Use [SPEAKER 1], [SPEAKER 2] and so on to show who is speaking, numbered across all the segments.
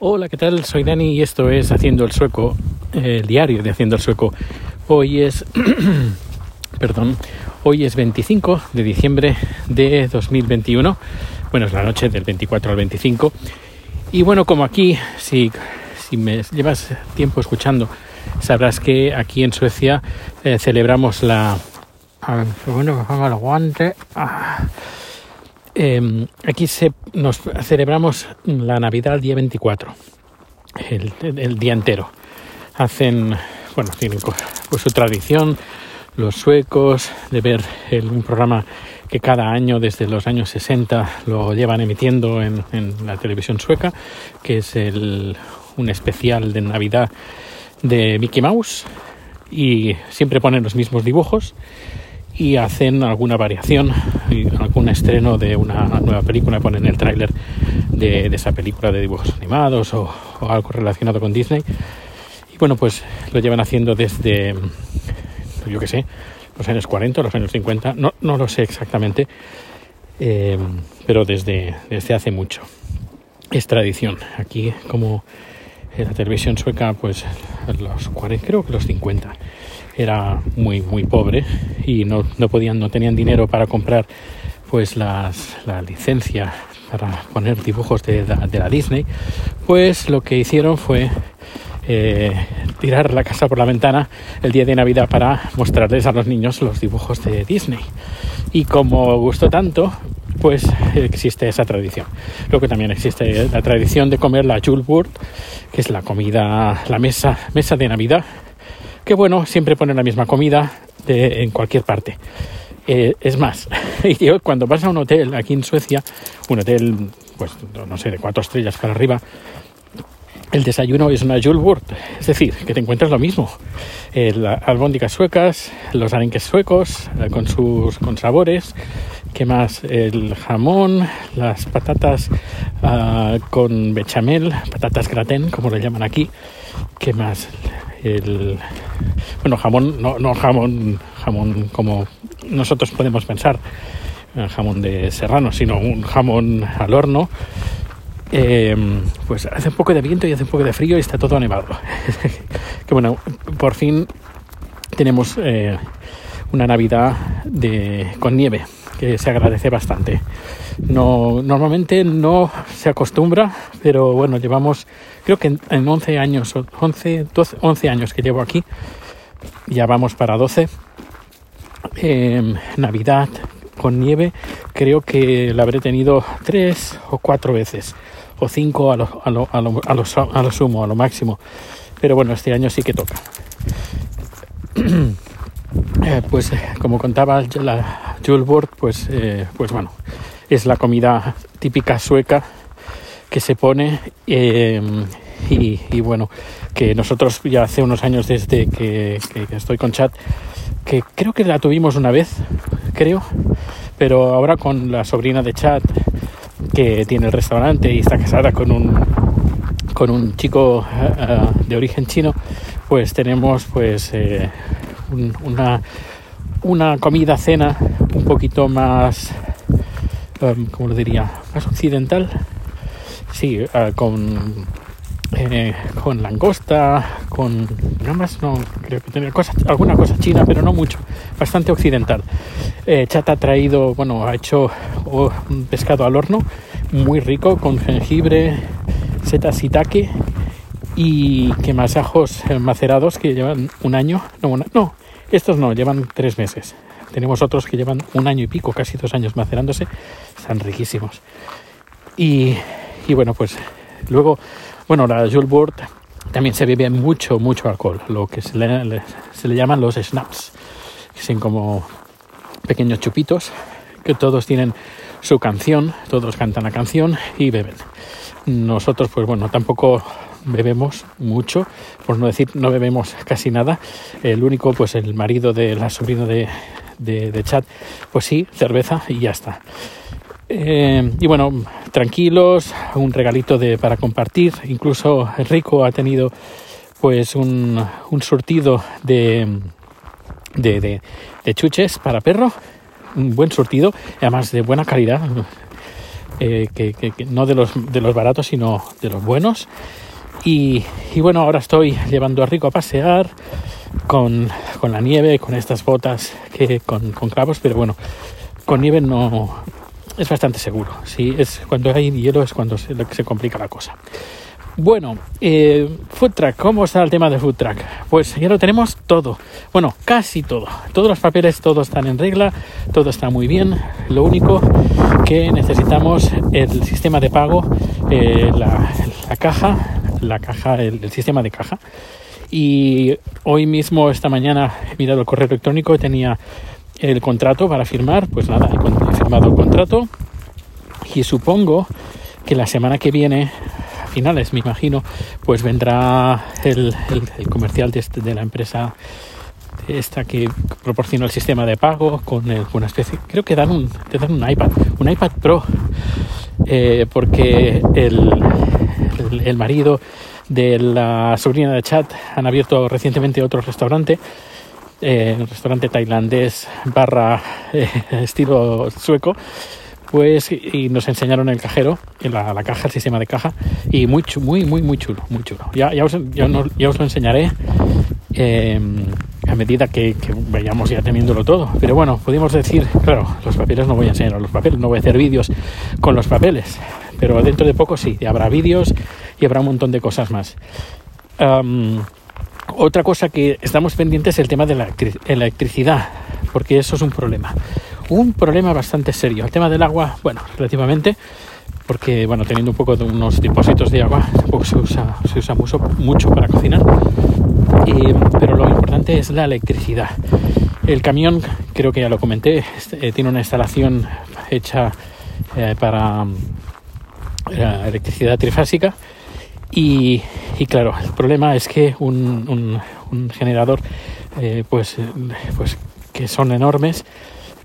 [SPEAKER 1] Hola, ¿qué tal? Soy Dani y esto es Haciendo el Sueco, el diario de Haciendo el Sueco. Hoy es, perdón, hoy es 25 de diciembre de 2021. Bueno, es la noche del 24 al 25. Y bueno, como aquí, si, si me llevas tiempo escuchando, sabrás que aquí en Suecia eh, celebramos la... bueno, que el guante. Ah. Eh, aquí se, nos celebramos la Navidad el día 24, el, día entero. Hacen, bueno, tienen pues, su tradición, los suecos, de ver el, un programa que cada año desde los años 60 lo llevan emitiendo en, en la televisión sueca, que es el, un especial de Navidad de Mickey Mouse y siempre ponen los mismos dibujos y hacen alguna variación, algún estreno de una nueva película, ponen el tráiler de, esa película de dibujos animados o, o, algo relacionado con Disney. Y bueno, pues lo llevan haciendo desde, yo qué sé, los años 40, los años 50, no, no lo sé exactamente, eh, pero desde, desde hace mucho. Es tradición. Aquí, como en la televisión sueca, pues los 40, creo que los 50 era muy muy pobre y no, no podían no tenían dinero para comprar pues las, la licencia para poner dibujos de, de, la Disney pues lo que hicieron fue eh, tirar la casa por la ventana el día de Navidad para mostrarles a los niños los dibujos de Disney y como gustó tanto pues existe esa tradición. Luego que también existe la tradición de comer la Julburt, que es la comida, la mesa, mesa de Navidad, que bueno, siempre ponen la misma comida en cualquier parte. Eh, es más, yo cuando vas a un hotel aquí en Suecia, un hotel, pues no sé, de cuatro estrellas para arriba, el desayuno es una Julburt, es decir, que te encuentras lo mismo. Eh, las albóndigas suecas, los arenques suecos eh, con sus con sabores, ¿qué más? El jamón, las patatas uh, con bechamel, patatas gratin, como le llaman aquí, ¿qué más? El bueno jamón no, no jamón jamón como nosotros podemos pensar jamón de serrano sino un jamón al horno. Eh, pues hace un poco de viento y hace un poco de frío y está todo nevado. Que bueno por fin tenemos eh, una navidad de con nieve se agradece bastante. No normalmente no se acostumbra pero bueno llevamos creo que en, en 11 años 11 12 11 años que llevo aquí. Ya vamos para 12 eh, navidad con nieve creo que la habré tenido tres o cuatro veces o cinco a lo, a lo, a lo, a lo, a lo sumo a lo máximo. Pero bueno este año sí que toca eh, pues como contaba la Julbord pues eh, pues bueno es la comida típica sueca que se pone eh, y, bueno que nosotros ya hace unos años desde que, estoy con chat que creo que la tuvimos una vez creo pero ahora con la sobrina de chat que tiene el restaurante y está casada con un con un chico de origen chino pues tenemos pues eh, un, una una comida cena un poquito más um, como lo diría más occidental. Sí uh, con eh, con langosta con nada más no creo que tenía cosas alguna cosa china pero no mucho bastante occidental. Eh, ha traído bueno ha hecho un pescado al horno muy rico con jengibre setas shiitake y que más ajos macerados que llevan un año no, no estos no llevan tres meses. Tenemos otros que llevan un año y pico casi dos años macerándose. Están riquísimos. Y, bueno pues luego bueno, la Julbord también se bebe mucho, mucho alcohol, lo que se le, se le llaman los snaps, que son como pequeños chupitos, que todos tienen su canción, todos cantan la canción y beben. Nosotros, pues bueno, tampoco bebemos mucho, por no decir no bebemos casi nada. El único, pues el marido de la sobrina de, de, Chad, pues sí, cerveza y ya está. Eh, y bueno, tranquilos, un regalito de, para compartir. Incluso Rico ha tenido pues un, un surtido de, de, de, de, chuches para perro, un buen surtido, además de buena calidad. eh, que, no de los, de los baratos, sino de los buenos. Y, bueno, ahora estoy llevando a Rico a pasear con, la nieve, con estas botas que con, con clavos, pero bueno, con nieve no es bastante seguro. Sí, es cuando hay hielo es cuando se, se complica la cosa. Bueno, eh, Food Track, ¿cómo está el tema de Food Track? Pues ya lo tenemos todo, bueno, casi todo. Todos los papeles, todos están en regla, todo está muy bien. Lo único que necesitamos el sistema de pago, eh, la, caja, la caja, el, sistema de caja. Y hoy mismo, esta mañana, he mirado el correo electrónico tenía el contrato para firmar. Pues nada, he firmado el contrato y supongo que la semana que viene finales, me imagino, pues vendrá el, comercial este, de, la empresa esta que proporciona el sistema de pago con una especie, creo que dan un, te dan un iPad, un iPad Pro, eh, porque el, el, marido de la sobrina de chat han abierto recientemente otro restaurante, eh, un restaurante tailandés barra eh, estilo sueco, pues y nos enseñaron el cajero, la, la caja, el sistema de caja, y muy, muy, muy, muy chulo, muy chulo. Ya, ya, os, ya, os lo enseñaré em, a medida que, vayamos ya teniéndolo todo. Pero bueno, pudimos decir, claro, los papeles no voy a enseñar los papeles, no voy a hacer vídeos con los papeles, pero dentro de poco sí, habrá vídeos y habrá un montón de cosas más. otra cosa que estamos pendientes es el tema de la electricidad, porque eso es un problema un problema bastante serio. El tema del agua, bueno, relativamente, porque bueno, teniendo un poco de unos depósitos de agua, tampoco se usa, se usa mucho, mucho para cocinar. pero lo importante es la electricidad. El camión, creo que ya lo comenté, eh, tiene una instalación hecha eh, para eh, electricidad trifásica. Y, claro, el problema es que un, un, generador, pues, pues que son enormes,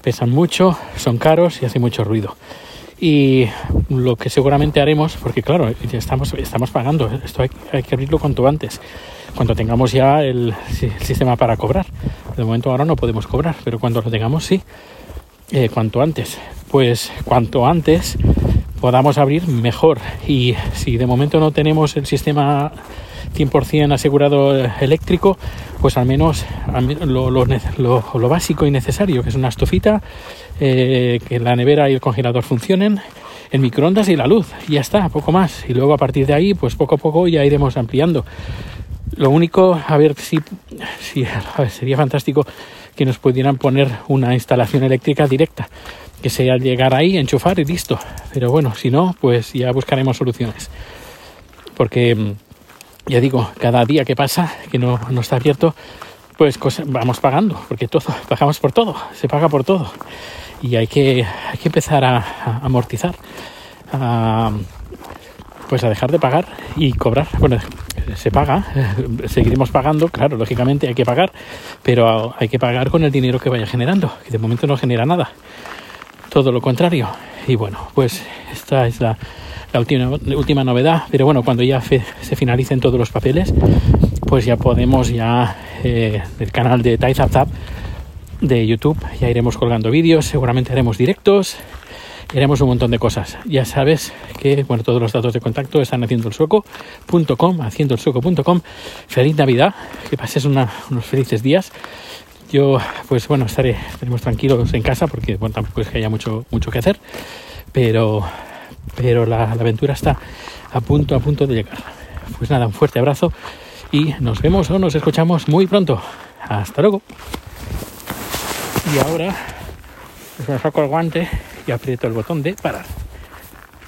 [SPEAKER 1] pesan mucho, son caros y hacen mucho ruido. Y lo que seguramente haremos, porque claro, estamos, estamos pagando, esto hay, que abrirlo cuanto antes, cuando tengamos ya el, sistema para cobrar. De momento ahora no podemos cobrar, pero cuando lo tengamos sí, eh, cuanto antes. Pues cuanto antes podamos abrir mejor. Y si de momento no tenemos el sistema 100% asegurado eléctrico, pues al menos lo, básico y necesario, que es una estufita, eh, que la nevera y el congelador funcionen, el microondas y la luz, ya está, poco más. Y luego a partir de ahí, pues poco a poco ya iremos ampliando. Lo único, a ver si, sería fantástico que nos pudieran poner una instalación eléctrica directa, que sea llegar ahí, enchufar y listo. Pero bueno, si no, pues ya buscaremos soluciones. Porque mm, ya digo, cada día que pasa, que no, no está abierto, pues vamos pagando, porque todo, pagamos por todo, se paga por todo. Y hay que, empezar a, amortizar, pues a dejar de pagar y cobrar. Bueno, se paga, seguiremos pagando, claro, lógicamente hay que pagar, pero hay que pagar con el dinero que vaya generando, que de momento no genera nada. Todo lo contrario. Y bueno, pues esta es la, última, última novedad. Pero bueno, cuando ya se finalicen todos los papeles, pues ya podemos ya eh, el canal de Tap de YouTube, ya iremos colgando vídeos, seguramente haremos directos, haremos un montón de cosas. Ya sabes que bueno, todos los datos de contacto están haciendo el sueco.com, haciendo el sueco.com. Feliz Navidad, que pases unos felices días. Yo, pues bueno, estaré, estaremos tranquilos en casa porque bueno, tampoco es que haya mucho, mucho que hacer, pero pero la, aventura está a punto, a punto de llegar. Pues nada, un fuerte abrazo y nos vemos o nos escuchamos muy pronto. Hasta luego. Y ahora pues me saco el guante y aprieto el botón de parar.